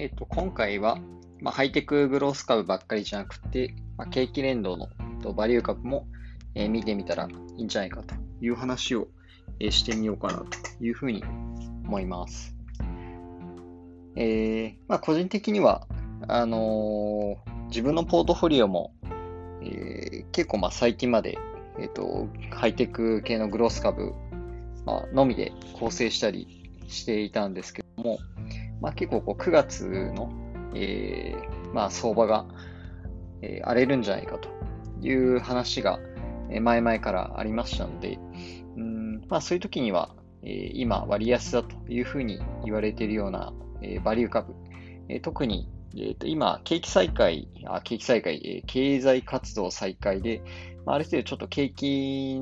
えっ、と、今回は、まあ、ハイテクグロース株ばっかりじゃなくて、まあ、景気連動のとバリュー株も、えー見てみたらいいんじゃないかという話を、えーしてみようかなというふうに思います。えーまあ、個人的には、あのー自分のポートフォリオも、えー結構まあ最近まで、えっとハイテク系のグロース株、まあのみで構成したりしていたんですけども、まあ、結構こう9月の、えーまあ、相場が、えー荒れるんじゃないかという話が、前々からありましたので、うんまあ、そういう時には、えー今割安だというふうに言われているような、えーバリュー株、えー特に、えーと今、景気再開、あ景気再開、えー経済活動再開で、まあ、ある程度ちょっと景気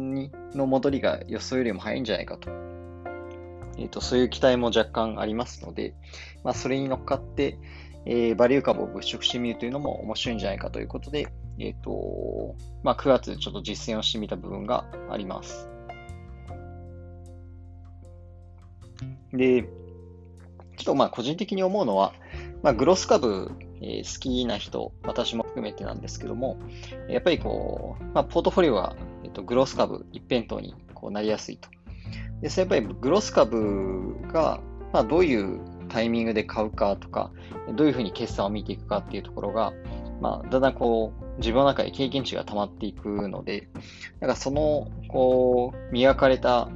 の戻りが予想よりも早いんじゃないかとえーと、そういう期待も若干ありますので、まあ、それに乗っかって、えーバリュー株を物色してみるというのも面白いんじゃないかということで、えーとまあ、9月ちょっと実践をしてみた部分があります。で、ちょっとまあ個人的に思うのは、まあ、グロス株、えー好きな人、私も含めてなんですけども、やっぱりこう、まあ、ポートフォリオが、えーとグロス株一辺倒にこうなりやすいと。で、それやっぱりグロス株が、まあ、どういうタイミングで買うかとか、どういうふうに決算を見ていくかっていうところが、まあ、だんだんこう、自分の中で経験値が溜まっていくので、なんかその、こう、磨かれた、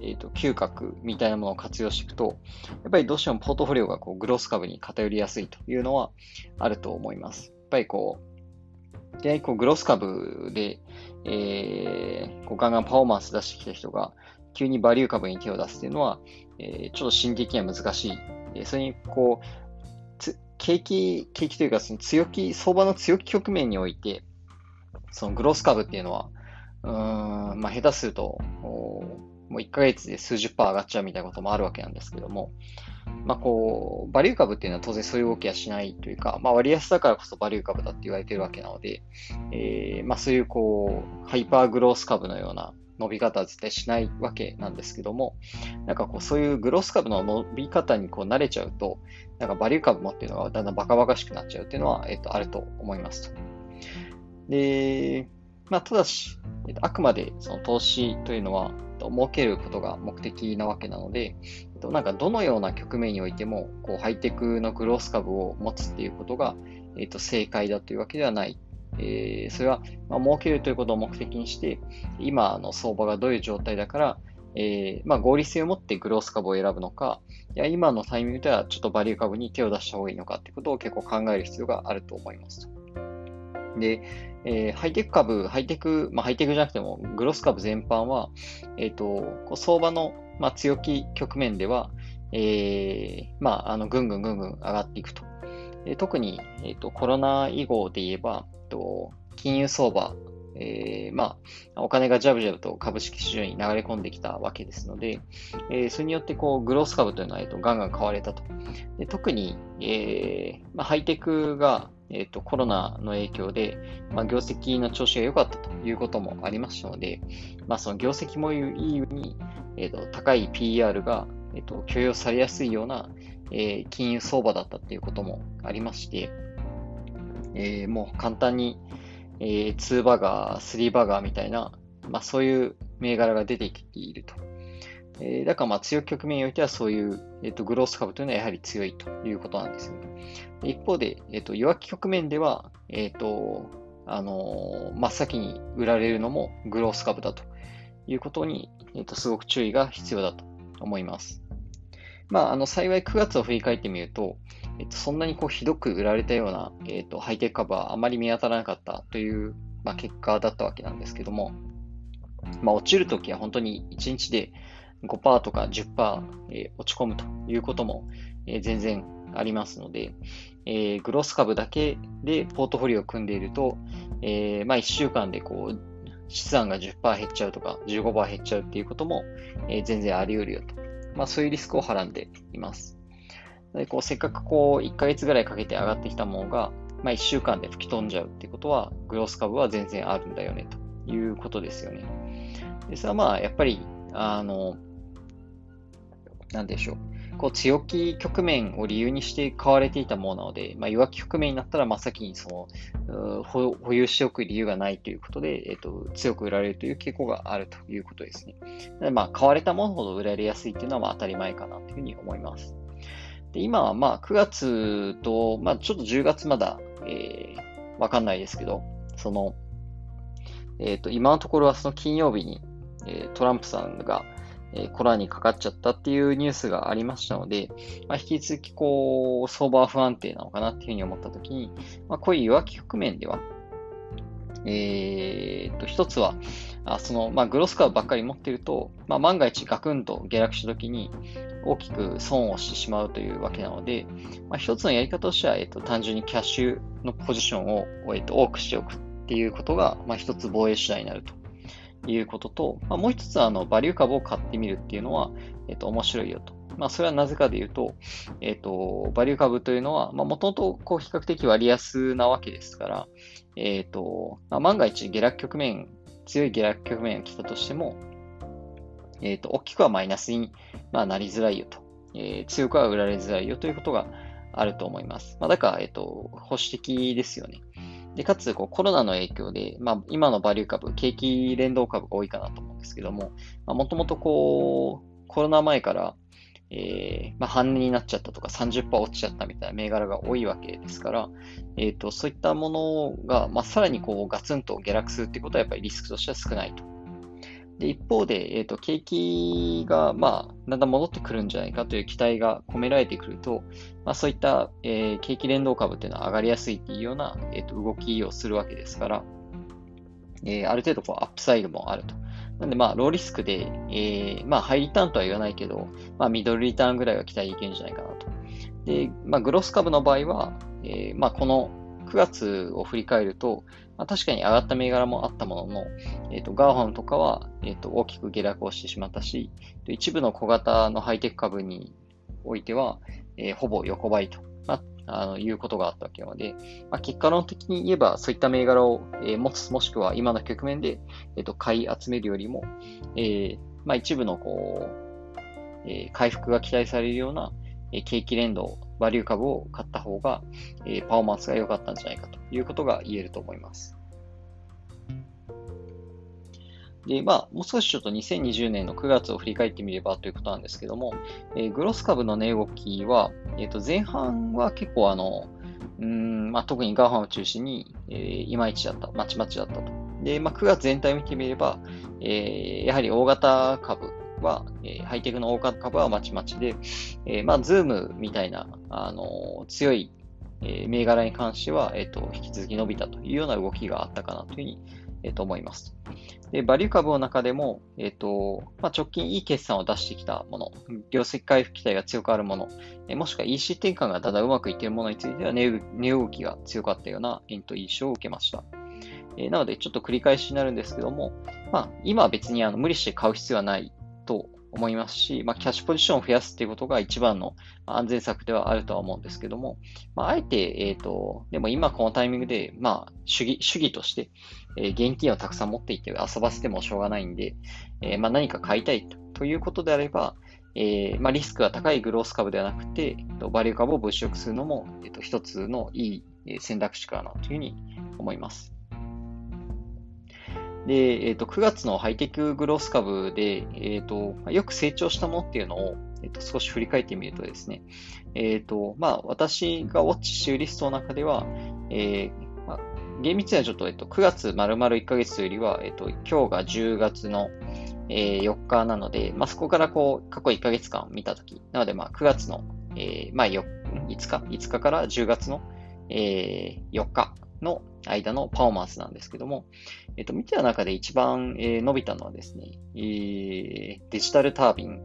えっ、と、嗅覚みたいなものを活用していくと、やっぱりどうしてもポートフォリオがこうグロス株に偏りやすいというのはあると思います。やっぱりこう、でこうグロス株で、えーこうガンガンパフォーマンス出してきた人が、急にバリュー株に手を出すっていうのは、えーちょっと心理的には難しい。えーそれに、こう、景気、景気というか、その強気、相場の強気局面において、そのグロース株っていうのは、うん、まあ、下手すると、もう1ヶ月で数十パー上がっちゃうみたいなこともあるわけなんですけども、まあ、こう、バリュー株っていうのは当然そういう動きはしないというか、まあ、割安だからこそバリュー株だって言われてるわけなので、えーまあ、そういうこう、ハイパーグロース株のような伸び方は絶対しないわけなんですけども、なんかこう、そういうグロス株の伸び方にこう慣れちゃうと、なんかバリュー株もっていうのがだんだんバカバカしくなっちゃうっていうのは、えっと、あると思いますと。で、まあ、ただし、えっと、あくまでその投資というのは、えっと儲けることが目的なわけなので、なんかどのような局面においても、こう、ハイテクのグロース株を持つっていうことが、えっと、正解だというわけではない。えーそれは、まあ、儲けるということを目的にして、今の相場がどういう状態だから、えーまあ、合理性を持ってグロース株を選ぶのか、いや今のタイミングではちょっとバリュー株に手を出した方がいいのかっていうことを結構考える必要があると思います。で、えーハイテク株、ハイテク、まあ、ハイテクじゃなくても、グロス株全般は、えっ、と、相場の、まあ、強気局面では、えーまあ、あの、ぐんぐんぐんぐん上がっていくと。で特に、えっ、と、コロナ以後で言えば、と金融相場、えーまあ、お金がジャブジャブと株式市場に流れ込んできたわけですので、えーそれによってこうグロース株というのは、えっとガンガン買われたと。で特に、えーまあ、ハイテクが、えっとコロナの影響で、まあ、業績の調子が良かったということもありましたので、まあ、その業績もいいように、えっと高い PR が、えっと許容されやすいような、え金融相場だったということもありまして、えーもう簡単に、えー、2バガー、3バガーみたいな、まあそういう銘柄が出てきていると。えーだからまあ強い局面においてはそういう、えー、とグロース株というのはやはり強いということなんですよね。一方で、えー、と弱気局面では、えっ、と、あのー真っ先に売られるのもグロース株だということに、えー、とすごく注意が必要だと思います。まあ、あの幸い9月を振り返ってみると、えっと、そんなにこうひどく売られたような、えっと、ハイテク株はあまり見当たらなかったという、まあ、結果だったわけなんですけども、まあ、落ちるときは本当に1日で5%とか10%、えー落ち込むということも、えー全然ありますので、えーグロス株だけでポートフォリオを組んでいると、えーまあ、1週間でこう資産が10%減っちゃうとか15%減っちゃうっていうことも、え全然あり得るよと。まあ、そういうリスクをはらんでいます。でこうせっかくこう1ヶ月ぐらいかけて上がってきたものが、まあ、1週間で吹き飛んじゃうっていうことは、グロース株は全然あるんだよねということですよね。でそれはまあやっぱり、あの、なんでしょう。こう強気局面を理由にして買われていたものなので、まあ、弱気局面になったら真っ先にその保有しておく理由がないということで、えっと、強く売られるという傾向があるということですね。でまあ、買われたものほど売られやすいというのはまあ当たり前かなというふうに思います。で今はまあ9月と、まあ、ちょっと10月まだ、えー、わかんないですけど、その、えっ、ー、と、今のところはその金曜日に、え、トランプさんが、え、コロナにかかっちゃったっていうニュースがありましたので、まあ、引き続きこう、相場不安定なのかなっていうふうに思ったときに、まあ、こういう弱気局面では、えー、と、一つは、あその、まあ、グロス株ばっかり持っていると、まあ、万が一ガクンと下落したときに、大きく損をしてしまうというわけなので、まあ、一つのやり方としては、えっ、と、単純にキャッシュのポジションを、えっ、と、多くしておくっていうことが、まあ、一つ防衛手段になるということと、まあ、もう一つは、あの、バリュー株を買ってみるっていうのは、えっ、と、面白いよと。まあ、それはなぜかで言うと、えっ、と、バリュー株というのは、まあ、もともと、こう、比較的割安なわけですから、えっ、と、まあ、万が一下落局面、強い下落局面が来たとしても、えっ、と、大きくはマイナスに、まあ、なりづらいよと。えー、強くは売られづらいよということがあると思います。まあ、だから、えっ、と、保守的ですよね。で、かつ、こう、コロナの影響で、まあ、今のバリュー株、景気連動株が多いかなと思うんですけども、まあ、もともとこう、コロナ前から、えー、まあ、半値になっちゃったとか30%落ちちゃったみたいな銘柄が多いわけですから、えっ、ー、と、そういったものが、まあ、さらにこう、ガツンと下落するってことはやっぱりリスクとしては少ないと。で、一方で、えっ、ー、と、景気が、まあ、だんだん戻ってくるんじゃないかという期待が込められてくると、まあ、そういった、えー、景気連動株っていうのは上がりやすいっていうような、えっ、ー、と、動きをするわけですから、えー、ある程度こう、アップサイドもあると。なんで、まあ、ローリスクで、えー、まあ、ハイリターンとは言わないけど、まあ、ミドルリターンぐらいは期待できるんじゃないかなと。で、まあ、グロス株の場合は、えー、まあ、この9月を振り返ると、まあ、確かに上がった銘柄もあったものの、えっ、ー、と、ガーファンとかは、えっ、ー、と、大きく下落をしてしまったし、一部の小型のハイテク株においては、えー、ほぼ横ばいと、まあ、あの、いうことがあったわけなので、まあ、結果論的に言えば、そういった銘柄を、え持つ、もしくは今の局面で、えっ、と、買い集めるよりも、えまあ、一部のこう、え回復が期待されるような、え景気連動、バリュー株を買った方が、えパフォーマンスが良かったんじゃないかということが言えると思います。で、まあ、もう少しちょっと2020年の9月を振り返ってみればということなんですけども、えー、グロス株の値動きは、え、ー、と、前半は結構あの、うん、まあ、特にガーファンを中心に、えー、いまいちだった、まちまちだったと。で、まあ、9月全体を見てみれば、えー、やはり大型株は、えー、ハイテクの大型株はまちまちで、えー、まあ、ズームみたいな、あの、強い、え、銘柄に関しては、えっ、と、引き続き伸びたというような動きがあったかなというふうに、えっ、ー、と、思います。で、バリュー株の中でも、えっ、ー、と、まあ、直近いい決算を出してきたもの、業績回復期待が強くあるもの、えもしくは EC 転換がだだうまくいっているものについては値動きが強かったような、えント印象を受けました。えなので、ちょっと繰り返しになるんですけども、まあ、今は別にあの無理して買う必要はないと思いますし、まあ、キャッシュポジションを増やすっていうことが一番の安全策ではあるとは思うんですけども、まあ、あえて、えっ、ー、と、でも今このタイミングで、まあ、主義、主義として、えー、現金をたくさん持っていて遊ばせてもしょうがないんで、えー、まあ、何か買いたいとということであれば、えーまあ、リスクが高いグロース株ではなくて、バリュー株を物色するのも、えっと、一つのいい選択肢かなというふうに思います。で、えっ、ー、と、9月のハイテクグロース株で、えっ、ー、と、よく成長したものっていうのを、えっ、ー、と、少し振り返ってみるとですね、えっ、と、まあ、私がウォッチしているリストの中では、えー、まあ、厳密にはちょっと、えっと、9月丸々1ヶ月よりは、えっと、今日が10月の、えー、4日なので、まあ、そこからこう、過去1ヶ月間見たとき、なので、まあ、9月の、えー、まあ、5日、5日から10月の、えー、4日の間のパフォーマンスなんですけども、えっと、見てた中で一番、え、伸びたのはですね、え、デジタルタービン、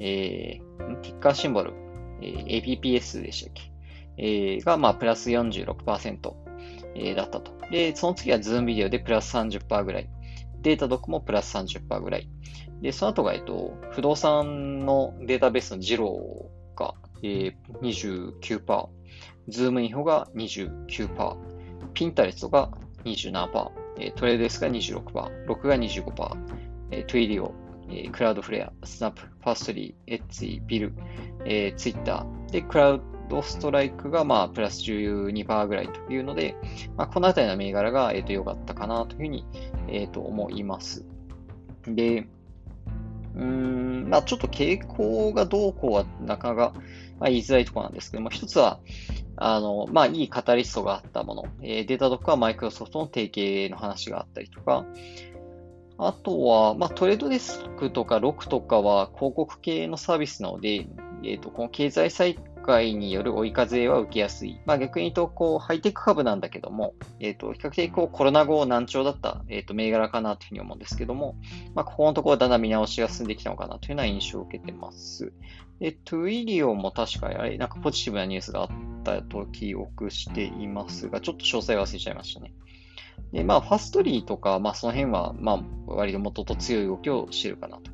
えー、ティッカーシンボル、えー、APPS でしたっけ、えー、が、まあ、プラス46%、えー、だったと。で、その次はズームビデオでプラス30%ぐらい。データドックもプラス30%ぐらい。で、その後が、えっと、不動産のデータベースのジローが、えー、29%、ズームインフォが29%、ピンタレストが27%、えトレードデスクが26%、 Rokuが25%、えトゥイリオえー、クラウドフレア、スナップ、ファーストリー、エッツィ、ビル、えー、ツイッター、で、クラウドストライクが、まあ、プラス12%ぐらいというので、まあ、このあたりの銘柄が、えっ、ー、と、良かったかなというふうに、えっ、ー、と、思います。で、うーん、まあ、ちょっと傾向がどうこうはなかなか、まあ、言いづらいところなんですけども、一つは、あの、まあ、いいカタリストがあったもの、えー、データドックはマイクロソフトの提携の話があったりとか、あとは、まあ、トレードデスクとかロックとかは広告系のサービスなので、えっ、ー、と、この経済再開による追い風は受けやすい。まあ、逆に言うと、こう、ハイテク株なんだけども、えっ、ー、と、比較的こう、コロナ後軟調だった、えっ、ー、と、銘柄かなというふうに思うんですけども、まあ、ここのところだんだん見直しが進んできたのかなというような印象を受けてます。で、トゥイリオも確かあれ、なんかポジティブなニュースがあったと記憶していますが、ちょっと詳細忘れちゃいましたね。で、まあ、ファストリーとか、まあ、その辺は、まあ、割と元と強い動きをしてるかなと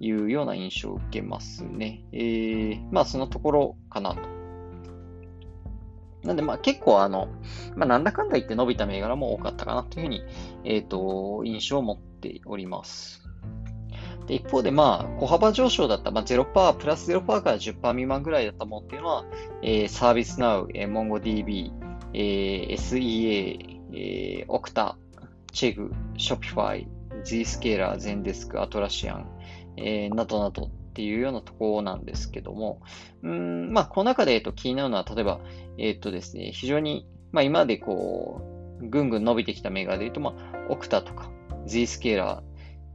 いうような印象を受けますね。えー、まあ、そのところかなと。なんで、まあ、結構、あの、まあ、なんだかんだ言って伸びた銘柄も多かったかなというふうに、えっ、ー、と、印象を持っております。で一方で、まあ、小幅上昇だった、まあ、0%、プラス0%から10%未満ぐらいだったものっていうのは、えー、サービスナウ、えー、MongoDB、えー、SEA、えー、オクタ、チェグ、ショピファイ、Zscaler、ゼンデスク、アトラシアン、えー、などなどっていうようなところなんですけども、うん、まあ、この中で、えっと、気になるのは、例えば、えっとですね、非常に、まあ、今までこう、ぐんぐん伸びてきた銘柄で言うと、まあ、オクタとか、Zscaler、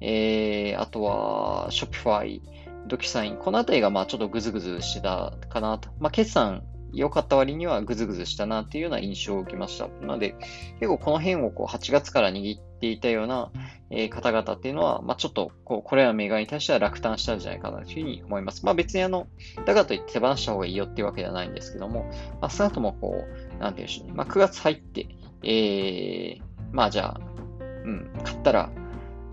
えー、あとは、ショピファイ、ドキュサイン、このあたりがまあちょっとグズグズしてたかなと。まあ、決算良かった割にはグズグズしたなっていうような印象を受けました。なので、結構この辺をこう8月から握っていたような、えー、方々っていうのは、まあ、ちょっとこうこれらの銘柄に対しては落胆したんじゃないかなというふうに思います。まあ、別にあの、だからといって手放した方がいいよっていうわけではないんですけども、まあ、その後もこう、なんていうんでしょうね。まあ、9月入って、えー、まあじゃあ、うん、買ったら、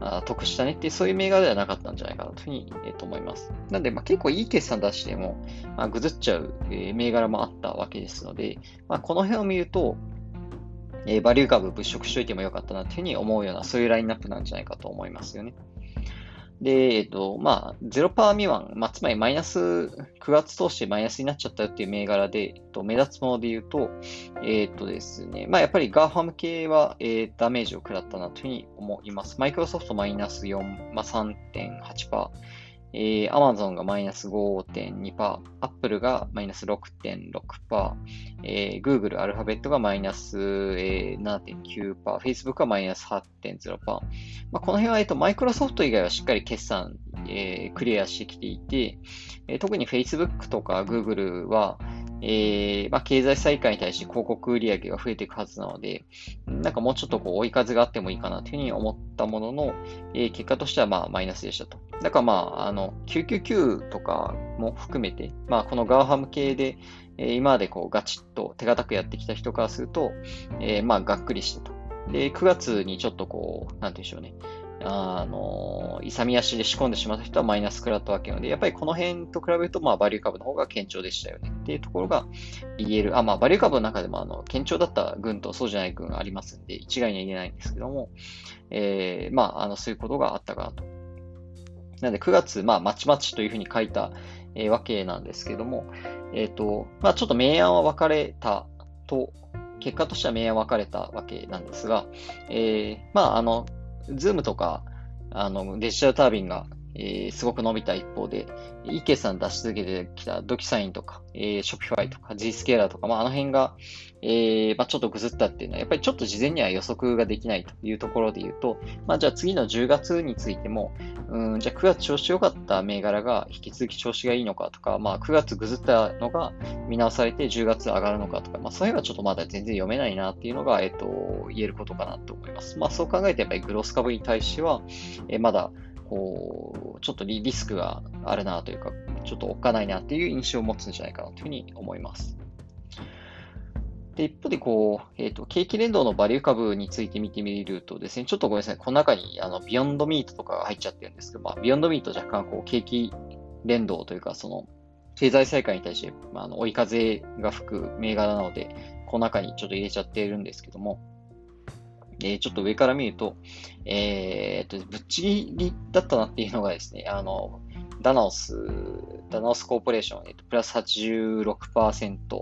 あ得したねっていう、そういう銘柄ではなかったんじゃないかなというふうに、えー、と思います。なんで、まあ、結構いい決算出しても、まあ、ぐずっちゃう、えー、銘柄もあったわけですので、まあ、この辺を見ると、え、バリュー株物色しといてもよかったなというふうに思うような、そういうラインナップなんじゃないかと思いますよね。で、えっと、まあ、0%未満、まあ、つまりマイナス、9月通してマイナスになっちゃったよっていう銘柄で、えっと、目立つもので言うと、えっとですね、まあ、やっぱり GAFAM系は、えー、ダメージを食らったなというふうに思います。マイクロソフトマイナス4、まあ、3.8%。えー、Amazon がマイナス5.2%、Apple がマイナス6.6%、えー、Google、アルファベットがマイナス、えー、7.9%、Facebook がマイナス8.0%。まあ、この辺は、えっと、マイクロソフト以外はしっかり決算、えー、クリアしてきていて、えー、特に Facebook とか Google は、えー、まあ、経済再開に対して広告売上が増えていくはずなので、なんかもうちょっとこう追い風があってもいいかなというふうに思ったものの、えー、結果としてはまあマイナスでしたと。だからまあ、あの、999とかも含めて、まあこのガーハム系で、えー、今までこうガチッと手堅くやってきた人からすると、えー、まあがっくりしたと。で、9月にちょっとこう、なんていうんでしょうね。あの、勇み足で仕込んでしまった人はマイナス食らったわけなので、やっぱりこの辺と比べると、まあ、バリュー株の方が堅調でしたよねっていうところが言える。あ、まあ、バリュー株の中でも、あの、堅調だった群とそうじゃない群がありますんで、一概には言えないんですけども、えー、まあ、あの、そういうことがあったかなと。なので、9月、まあ、まちまちというふうに書いた、えー、わけなんですけども、えっ、ー、と、まあ、ちょっと明暗は分かれたと、結果としては明暗分かれたわけなんですが、えー、まあ、あの、ズームとか、あの、デジタルタービンが、えー、すごく伸びた一方で、いい決算出し続けてきたドキュサインとか、えー、ショピファイとか、G スケーラーとか、まあ、あの辺が、えー、まあ、ちょっとぐずったっていうのは、やっぱりちょっと事前には予測ができないというところで言うと、まあ、じゃあ次の10月についても、うん、じゃあ9月調子良かった銘柄が引き続き調子がいいのかとか、まあ、9月ぐずったのが見直されて10月上がるのかとか、まあ、そういうのはちょっとまだ全然読めないなっていうのが、えっ、と、言えることかなと思います。まあ、そう考えてやっぱりグロース株に対しては、えー、まだ、こう、ちょっとリスクがあるなというか、ちょっとおっかないなっていう印象を持つんじゃないかなというふうに思います。で、一方で、こう、えっ、ー、と、景気連動のバリュー株について見てみるとですね、ちょっとごめんなさい、この中に、あの、ビヨンドミートとかが入っちゃってるんですけど、まあ、ビヨンドミート若干、こう、景気連動というか、その、経済再開に対して、まあ、あの、追い風が吹く銘柄なので、この中にちょっと入れちゃっているんですけども、えー、ちょっと上から見ると、えー、っと、ぶっちぎりだったなっていうのがですね、あの、ダナオス、ダナオスコーポレーション、えっと、プラス86%、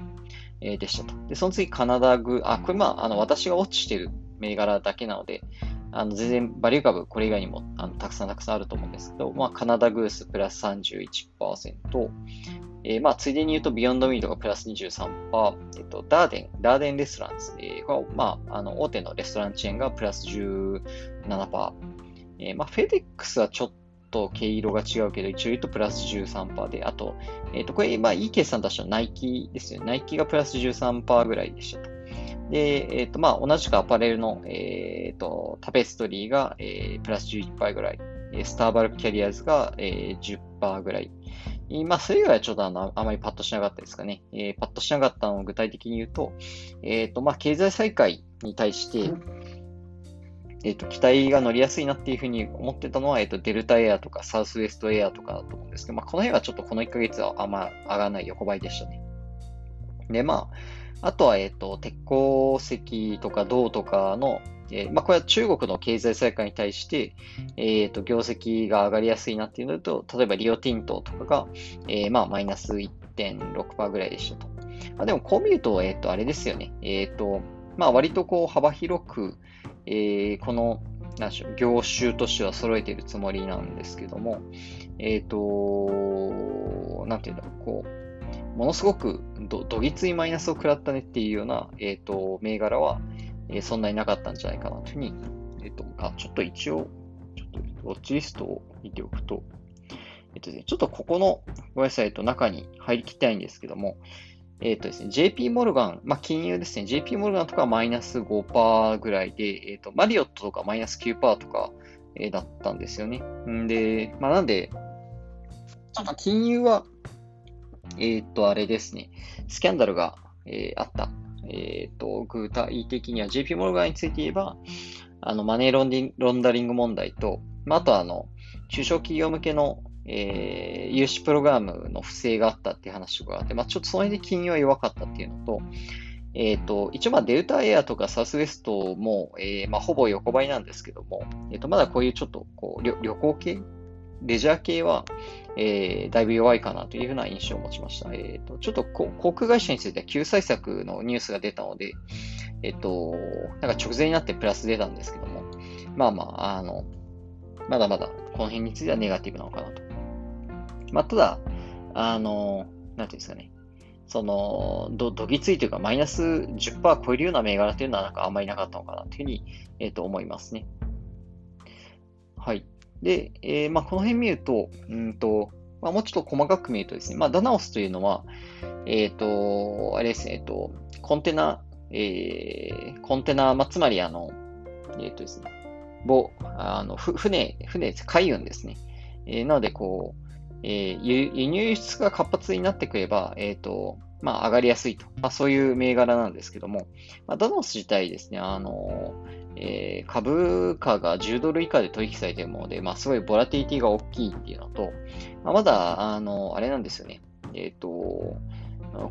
えー、でしたと。で、その次、カナダグ、あ、これまあ、あの、私が落ちてる銘柄だけなので、あの、全然、バリュー株、これ以外にも、あの、たくさんたくさんあると思うんですけど、まあ、カナダグースプラス31%、えー、まあ、ついでに言うと、ビヨンドミートがプラス23%、えっと、ダーデン、ダーデンレストランですね。これまあ、あの、大手のレストランチェーンがプラス17%、えー、まあ、フェデックスはちょっと毛色が違うけど、一応言うとプラス13%で、あと、えっ、ー、と、これ、まあ、いい決算出したのナイキですよね。ナイキがプラス13%ぐらいでしたと。で、えっ、ー、と、まあ、同じくアパレルの、えっ、ー、と、タペストリーが、えー、プラス11%ぐらい。スターバルクキャリアーズが、えー、10%ぐらい。まあ、それ以外はちょっとあの、あまりパッとしなかったですかね。えー、パッとしなかったのを具体的に言うと、えっ、ー、と、まあ、経済再開に対して、えっ、ー、と、期待が乗りやすいなっていうふうに思ってたのは、えっ、と、デルタエアとかサウスウエストエアとかだと思うんですけど、まあ、この辺はちょっとこの1ヶ月はあんま上がらない横ばいでしたね。で、まあ、あとは、えっ、と、鉄鉱石とか銅とかの、えー、まあ、これは中国の経済再開に対して、えっ、と、業績が上がりやすいなっていうのと、例えばリオティントとかが、えー、まあ、マイナス1.6%ぐらいでしたと。まあ、でも、こう見ると、えっ、と、あれですよね。えっ、と、まあ、割とこう、幅広く、えこの、なんでしょう、業種としては揃えているつもりなんですけども、えっ、と、なんていうんだろう、こう、ものすごくどどぎついマイナスを食らったねっていうような、えっ、ー、と、銘柄は、え、そんなになかったんじゃないかなというふうに、えっ、と、あ、ちょっと一応、ちょっとウォッチリストを見ておくと、えっとですね、ちょっとここのごめんなさいと中に入りきたいんですけども、えっ、とですね、JP モルガン、まあ、金融ですね、JP モルガンとかマイナス5%ぐらいで、えっ、と、マリオットとかマイナス9%とか、えー、だったんですよね。んで、まあ、なんで、ちょっと金融は、えっ、と、あれですね、スキャンダルが、え、あった。えっ、と、具体的には JP モルガンについて言えば、あの、マネーロンディロンダリング問題と、まあ、あとは、あの、中小企業向けの、えー、融資プログラムの不正があったっていう話があって、まあ、ちょっとその辺で金融は弱かったっていうのと、えっ、ー、と、一応まあデルタエアとかサウスウエストも、えー、まあほぼ横ばいなんですけども、えっ、ー、と、まだこういうちょっとこう旅旅行系レジャー系は、えー、だいぶ弱いかなというふうな印象を持ちました。えっ、ー、と、ちょっとこ航空会社については救済策のニュースが出たので、えっ、ー、と、なんか直前になってプラス出たんですけども、まあまあ、あの、まだまだこの辺についてはネガティブなのかなと。まあ、ただ、あの、なんていうんですかね。その、ど、どぎついというか、マイナス10%超えるような銘柄というのはなんかあんまりなかったのかなというふうに、えっ、ー、と、思いますね。はい。で、えー、まあ、この辺見ると、うんと、まあ、もうちょっと細かく見るとですね、まあ、ダナオスというのは、えっ、ー、と、あれですね、えっ、と、コンテナ、えー、コンテナ、まあ、つまりあの、えっ、とですね、ぼ、あの、ふ、船、船です。海運ですね。え、なので、こう、えー、輸入輸出が活発になってくれば、えっ、と、まあ、上がりやすいと。まあ、そういう銘柄なんですけども、まあ、ダノス自体ですね、あの、えー、株価が10ドル以下で取引されているもので、まあ、すごいボラティティが大きいっていうのと、まあ、まだ、あの、あれなんですよね。えっ、ー、と、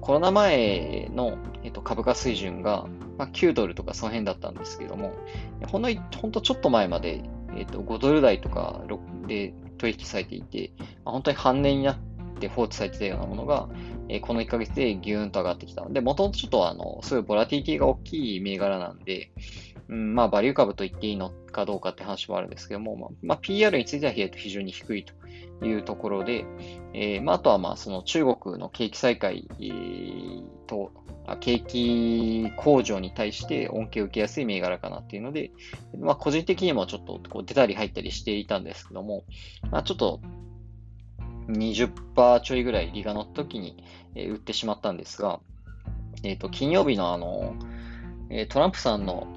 コロナ前の、えー、と株価水準が、まあ、9ドルとかその辺だったんですけども、ほんのほんとちょっと前まで、え、ー、と5ドル台とかで取引されていて、まあ、本当に半値になって放置されてたようなものが、え、この1ヶ月でギューンと上がってきた。ので、もともとちょっとあの、すごいボラティティが大きい銘柄なんで、うん、まあ、バリュー株と言っていいのかどうかって話もあるんですけども、まあ、まあ、PR については非常に低いというところで、えー、まあ、あとはまあ、その中国の景気再開、えー、と、景気向上に対して恩恵を受けやすい銘柄かなっていうので、まあ、個人的にもちょっとこう出たり入ったりしていたんですけども、まあ、ちょっと20%ちょいぐらい利が乗った時に、え、売ってしまったんですが、えっ、と、金曜日のあの、え、トランプさんの、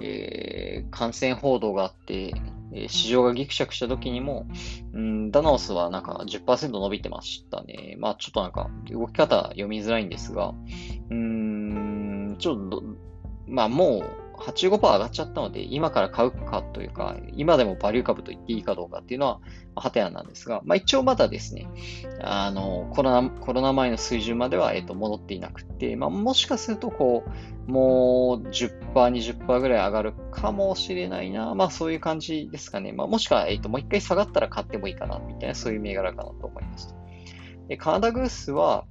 え、感染報道があって、え市場がギクシャクした時にも、うん、ダナオスはなんか10%伸びてましたね。まあちょっとなんか動き方読みづらいんですが、うーん、ちょっと、まあもう85%上がっちゃったので、今から買うかというか、今でもバリュー株と言っていいかどうかっていうのは、はてななんですが、まあ、一応まだですね、あの、コロナ、コロナ前の水準までは、えっ、と、戻っていなくて、まあ、もしかすると、こう、もう10%、20%ぐらい上がるかもしれないな。まあ、そういう感じですかね。まあ、もしくは、えっ、と、もう一回下がったら買ってもいいかな、みたいな、そういう銘柄かなと思います。で、カナダグースは、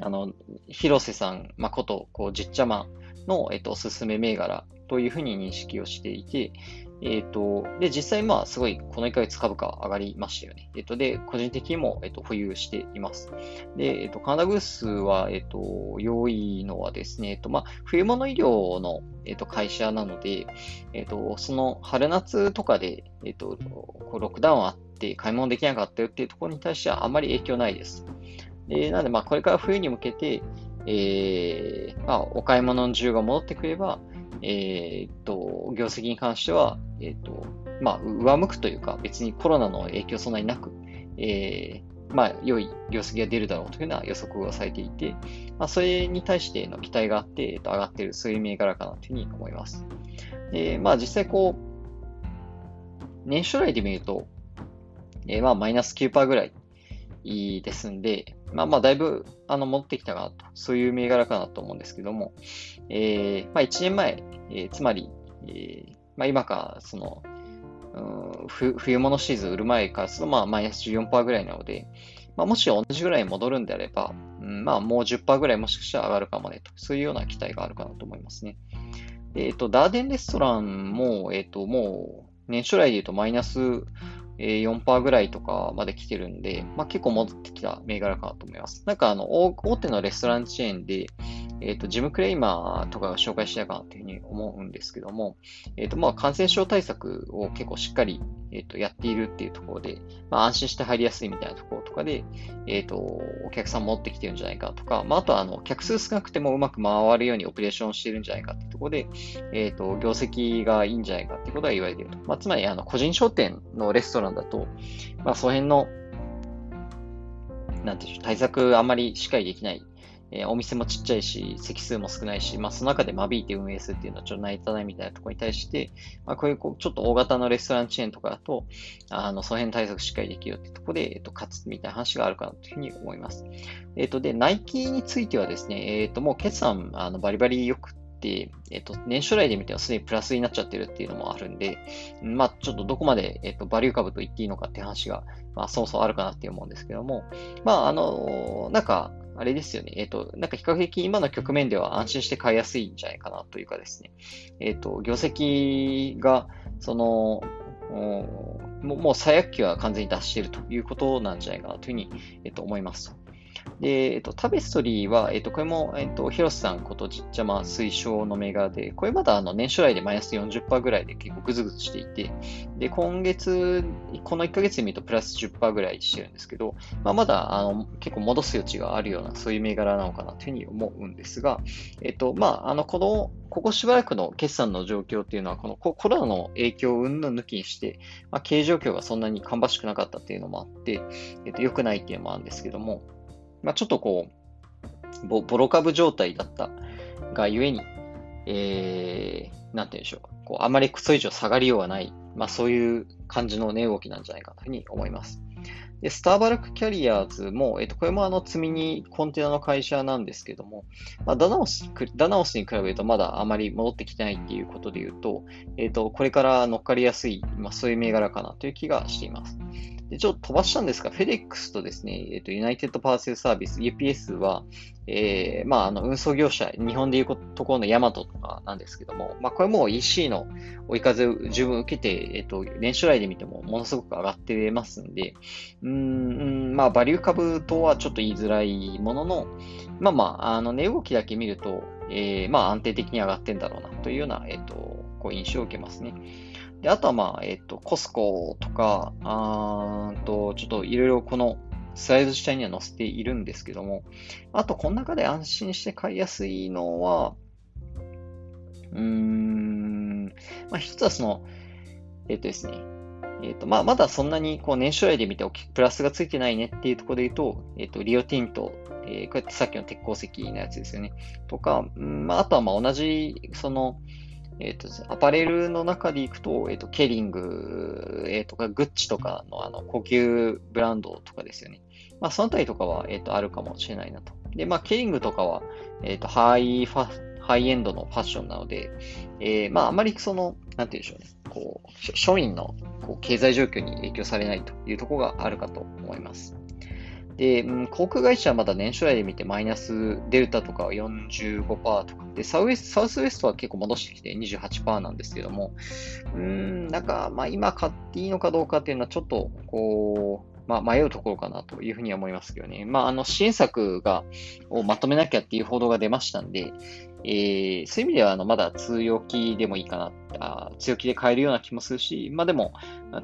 あの、広瀬さん、まあこと、こう、じっちゃまの、えっと、おすすめ銘柄というふうに認識をしていて、えっ、と、で、実際まあ、すごい、この1ヶ月株価上がりましたよね。えっ、と、で、個人的にも、えっ、と、保有しています。で、えっ、と、カナダグースは、えっ、と、良いのはですね、えっ、と、まあ、冬物医療の、えっ、と、会社なので、えっ、と、その、春夏とかで、えっ、と、こうロックダウンあって買い物できなかったよっていうところに対してはあまり影響ないです。で、なので、まあ、これから冬に向けて、えー、まあ、お買い物の需要が戻ってくれば、えー、っと、業績に関しては、えー、っと、まあ、上向くというか、別にコロナの影響そんなになく、えー、まあ、良い業績が出るだろうというような予測がされていて、まあ、それに対しての期待があって、えっと、上がっている、そういう銘柄かなというふうに思います。で、まあ、実際こう、年初来で見ると、えー、まあ、マイナス9%ぐらいですんで、まあまあ、だいぶ、あの、持ってきたかなと、そういう銘柄かなと思うんですけども、えー、まあ1年前、えー、つまり、えー、まあ今か、その、うん、冬物シーズン売る前からすると、まあマイナス14%ぐらいなので、まあもし同じぐらい戻るんであれば、うん、まあもう10%ぐらいもしかしたら上がるかもねと、そういうような期待があるかなと思いますね。えっ、ー、と、ダーデンレストランも、えっ、ー、と、もう、年初来で言うとマイナス4%ぐらいとかまで来てるんで、まあ、結構戻ってきた銘柄かなと思います。なんかあの、大手のレストランチェーンで、えっ、ー、と、ジムクレイマーとかが紹介したかなというふうに思うんですけども、えっ、ー、と、まあ、感染症対策を結構しっかり、えっ、ー、と、やっているっていうところで、まあ、安心して入りやすいみたいなところとかで、えっ、と、お客さん持ってきてるんじゃないかとか、まあ、あとは、あの、客数少なくてもうまく回るようにオペレーションしてるんじゃないかっていうところで、えっ、と、業績がいいんじゃないかっていうことが言われていると。まあ、つまり、あの、個人商店のレストランだと、まあ、その辺の、なんていう、対策あんまりしっかりできないえー、お店もちっちゃいし、席数も少ないし、まあ、その中で間引いて運営するっていうのはちょっと成り立たないみたいなところに対して、まあ、こういうこうちょっと大型のレストランチェーンとかだと、あの、その辺対策しっかりできるよってところで、えっ、と、勝つみたいな話があるかなというふうに思います。えっ、と、で、ナイキについてはですね、えっ、と、もう決算、あの、バリバリ良くて、えっ、と、年初来で見てはすでにプラスになっちゃってるっていうのもあるんで、まあ、ちょっとどこまで、えっ、と、バリュー株と言っていいのかっていう話が、まあ、そうそうあるかなって思うんですけども、まあ、あの、なんか、あれですよね。えっ、ー、と、なんか比較的今の局面では安心して買いやすいんじゃないかなというかですね。えっ、ー、と、業績が、その、もう最悪期は完全に脱しているということなんじゃないかなというふうに、えっ、ー、と、思います。で、えっと、タベストリーは、えっと、これも、えっと、ヒロスさんことちっちゃま推奨の銘柄で、これまだあの年初来でマイナス40%ぐらいで結構グズグズしていて、で、今月、この1ヶ月で見るとプラス10%ぐらいしてるんですけど、まあ、まだあの結構戻す余地があるような、そういう銘柄なのかなというふうに思うんですが、えっと、まあ、あの、この、ここしばらくの決算の状況っていうのは、このコロナの影響をうんぬん抜きにして、まあ、経営状況がそんなに芳しくなかったっていうのもあって、えっと、良くないっていうのもあるんですけども、まあ、ちょっとこう、ボボロ株状態だったがゆえに、えー、なんて言うんでしょう。こう、あまりそれ以上下がりようがない、まあそういう感じの値動きなんじゃないかというふうに思います。で、スターバルクキャリアーズも、えっと、これもあの積みにコンテナの会社なんですけども、まあ、ダナオス、ダナオスに比べるとまだあまり戻ってきてないっていうことで言うと、えっと、これから乗っかりやすい、まあそういう銘柄かなという気がしています。で、ちょっと飛ばしたんですが、フェデックスとですね、えっ、と、ユナイテッドパーセルサービス、UPS は、えー、まあ、あの、運送業者、日本でいうところのヤマトとかなんですけども、まあ、これも EC の追い風を十分受けて、えっ、と、年初来で見てもものすごく上がってますんで、うん、まあ、バリュー株とはちょっと言いづらいものの、まあまあ、あの、値動きだけ見ると、えー、まあ、安定的に上がってんだろうな、というような、えっ、と、こう、印象を受けますね。で、あとはまあ、えっ、と、コスコとか、あーと、ちょっといろいろこのスライド自体には載せているんですけども、あと、この中で安心して買いやすいのは、うーん、まあ、一つはその、えっ、とですね、えっ、ー、と、まあ、まだそんなに、こう、年初来で見て、プラスがついてないねっていうところで言うと、えっ、ー、と、リオティント、えー、こうやってさっきの鉄鉱石のやつですよね。とか、うん、まあ、あとは、まあ、同じ、その、えっ、ー、と、アパレルの中でいくと、えっ、ー、と、ケリング、えー、とか、グッチとかの、あの、高級ブランドとかですよね。まあ、そのあたりとかは、えっ、と、あるかもしれないなと。で、まあ、ケリングとかは、えっ、と、ハイファ、ハイエンドのファッションなので、えまあ、あまりその、なんて言うんでしょうね。こう、庶民のこう経済状況に影響されないというところがあるかと思います。で、うん、航空会社はまだ年初来で見てマイナスデルタとかは45%とか、で、サウスサウスウエストは結構戻してきて28%なんですけども、うん、なんか、まあ今買っていいのかどうかっていうのはちょっと、こう、まあ、迷うところかなというふうには思いますけどね。まあ、あの、支援策が、をまとめなきゃっていう報道が出ましたんで、えー、そういう意味では、あの、まだ強気でもいいかな、あ強気で買えるような気もするし、まあでも、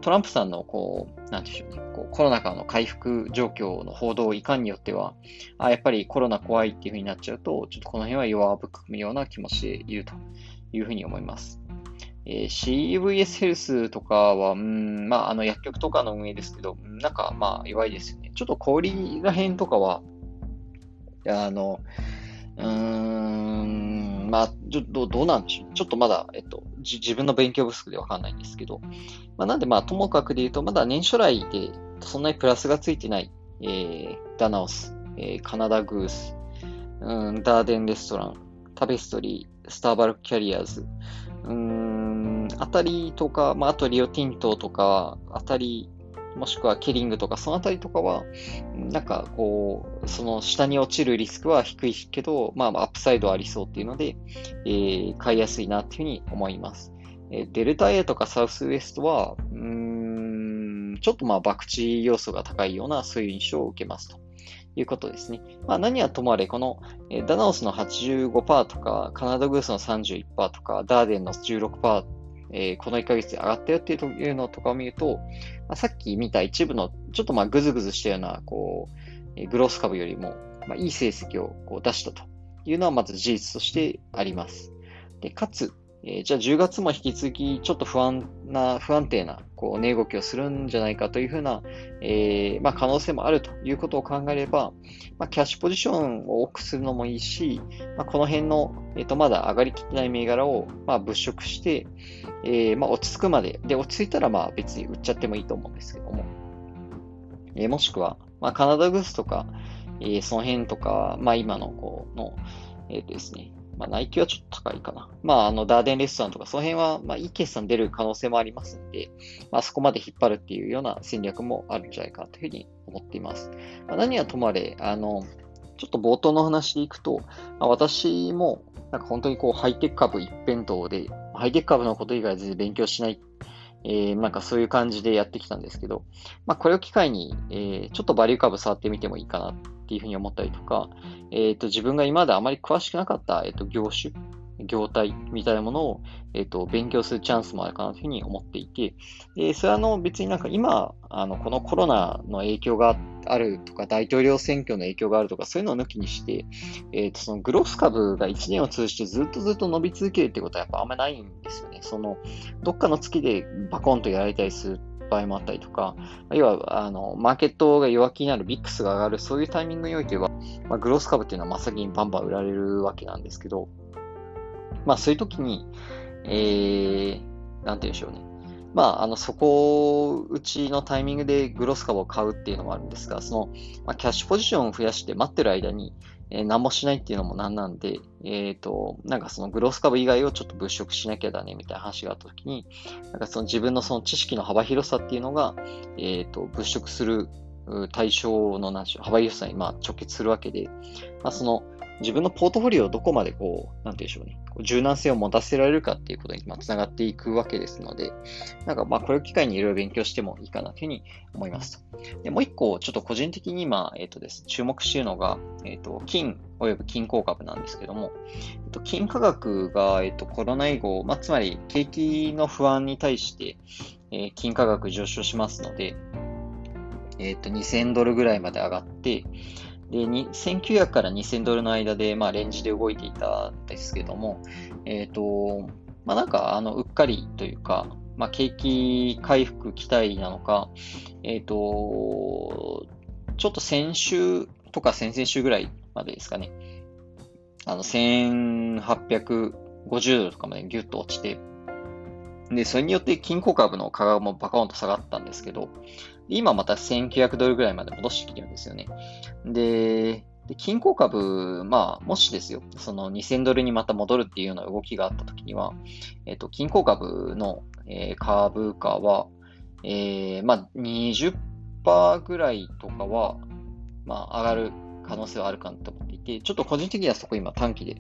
トランプさんの、こう、なんでしょうね、こうコロナ禍の回復状況の報道いかんによっては、あやっぱりコロナ怖いっていうふうになっちゃうと、ちょっとこの辺は弱含むような気もしているというふうに思います。えー、CVS ヘルスとかは、うん、まあ、あの薬局とかの運営ですけど、なんか、まあ、弱いですよね。ちょっと小売ら辺とかは、あの、うーん、まあ、ちょどうなんでしょう。ちょっとまだ、えっと、自分の勉強不足でわかんないんですけど、まあ、なんで、まあ、ともかくで言うと、まだ年初来でそんなにプラスがついてない、えー、ダナオス、えー、カナダグース、うん、ダーデンレストラン、タベストリー、スターバルクキャリアーズ、うん、あたりとか、まあ、あとリオティントとか、あたり、もしくはケリングとか、そのあたりとかは、なんかこう、その下に落ちるリスクは低いけど、まあ、アップサイドありそうっていうので、えー、買いやすいなっていうふうに思います。え、デルタ A とかサウスウエストは、うーん、ちょっとまあ、博打要素が高いような、そういう印象を受けますと。いうことですね。まあ、何はともあれ、この、えダナオスの85%とか、カナダグースの31%とか、ダーデンの16%、えー、この1ヶ月で上がったよっていうのとかを見ると、まあ、さっき見た一部のちょっとまあグズグズしたような、こう、グロース株よりも、まあ、いい成績をこう出したというのはまず事実としてあります。で、かつ、えー、じゃあ10月も引き続きちょっと不安な、不安定な、こう、値動きをするんじゃないかというふうな、えー、まあ、可能性もあるということを考えれば、まあ、キャッシュポジションを多くするのもいいし、まあ、この辺の、え、ー、と、まだ上がりきってない銘柄を、まあ、物色して、えー、まあ、落ち着くまで、で、落ち着いたら、まあ、別に売っちゃってもいいと思うんですけども、えー、もしくは、まあ、カナダグースとか、えー、その辺とか、まあ、今の、こ、の、え、ー、ですね、まあ、ナイキはちょっと高いかな。まあ、あの、ダーデンレストランとか、その辺は、まあ、いい決算出る可能性もありますんで、まあ、そこまで引っ張るっていうような戦略もあるんじゃないかというふうに思っています。まあ、何はともあれ、あの、ちょっと冒頭の話でいくと、まあ、私も、なんか本当にこう、ハイテク株一辺倒で、ハイテク株のこと以外全然勉強しない。えー、なんかそういう感じでやってきたんですけど、まあ、これを機会に、えー、ちょっとバリュー株触ってみてもいいかなっていうふうに思ったりとか、えっ、ー、と、自分が今まであまり詳しくなかった、えっ、と、業種、業態みたいなものを、えっ、と、勉強するチャンスもあるかなというふうに思っていて、で、それはあの別になんか今、あの、このコロナの影響があるとか、大統領選挙の影響があるとか、そういうのを抜きにして、えっ、と、そのグロス株が1年を通じてずっとずっと伸び続けるってことはやっぱあんまないんですよね。その、どっかの月でバコンとやられたりする場合もあったりとか、要は、あの、マーケットが弱気になる、ビックスが上がる、そういうタイミングにおいては、まあ、グロス株っていうのは真っ先にバンバン売られるわけなんですけど、まあそういう時に、えー、なんて言うんでしょうね。まあ、あの、底打ちのタイミングでグロス株を買うっていうのもあるんですが、その、まあ、キャッシュポジションを増やして待ってる間に、えー、何もしないっていうのもなんなんで、えっ、ー、と、なんかそのグロス株以外をちょっと物色しなきゃだねみたいな話があったときに、なんかその自分のその知識の幅広さっていうのが、えっ、ー、と、物色する対象の何でしょう、幅広さにまあ直結するわけで、まあ、その、自分のポートフォリオをどこまでこう、なんて言うんでしょうね、こう柔軟性を持たせられるかっていうことにまあ繋がっていくわけですので、なんかまあこれを機会にいろいろ勉強してもいいかなというふうに思います。でもう一個、ちょっと個人的に今、えっ、ー、とです、注目しているのが、えっ、ー、と、金及び金鉱株なんですけども、えっと、金価格が、えっと、コロナ以後、まあ、つまり景気の不安に対して、えー、金価格上昇しますので、えっと、2000ドルぐらいまで上がって、で、1900から2000ドルの間で、まあ、レンジで動いていたんですけども、えっ、ー、と、まあ、なんか、あの、うっかりというか、まあ、景気回復期待なのか、えっ、ー、と、ちょっと先週とか先々週ぐらいまでですかね、あの、1850ドルとかまでギュッと落ちて、で、それによって金庫株の価格もバカーンと下がったんですけど、今また1900ドルぐらいまで戻してきてるんですよね。で、で金庫株、まあ、もしですよ、その2000ドルにまた戻るっていうような動きがあったときには、えっ、と、金庫株の、えー、株価は、えー、まあ、20%ぐらいとかは、まあ、上がる可能性はあるかなと思っていて、ちょっと個人的にはそこ今短期で、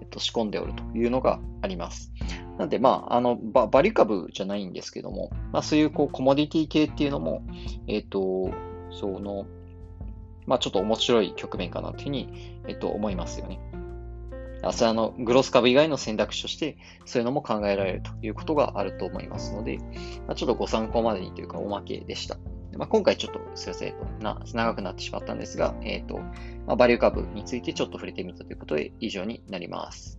えっと、仕込んでおるというのがあります。なんで、まあ、あの、ババリュ株じゃないんですけども、まあ、そういうこうコモディティ系っていうのも、えっ、と、その、まあ、ちょっと面白い局面かなというふうに、えっ、と、思いますよね。あそれあの、グロス株以外の選択肢として、そういうのも考えられるということがあると思いますので、まあ、ちょっとご参考までにというか、おまけでした。まあ、今回ちょっとすいません、な長くなってしまったんですが、えっ、ー、と、まあ、バリュー株についてちょっと触れてみたということで以上になります。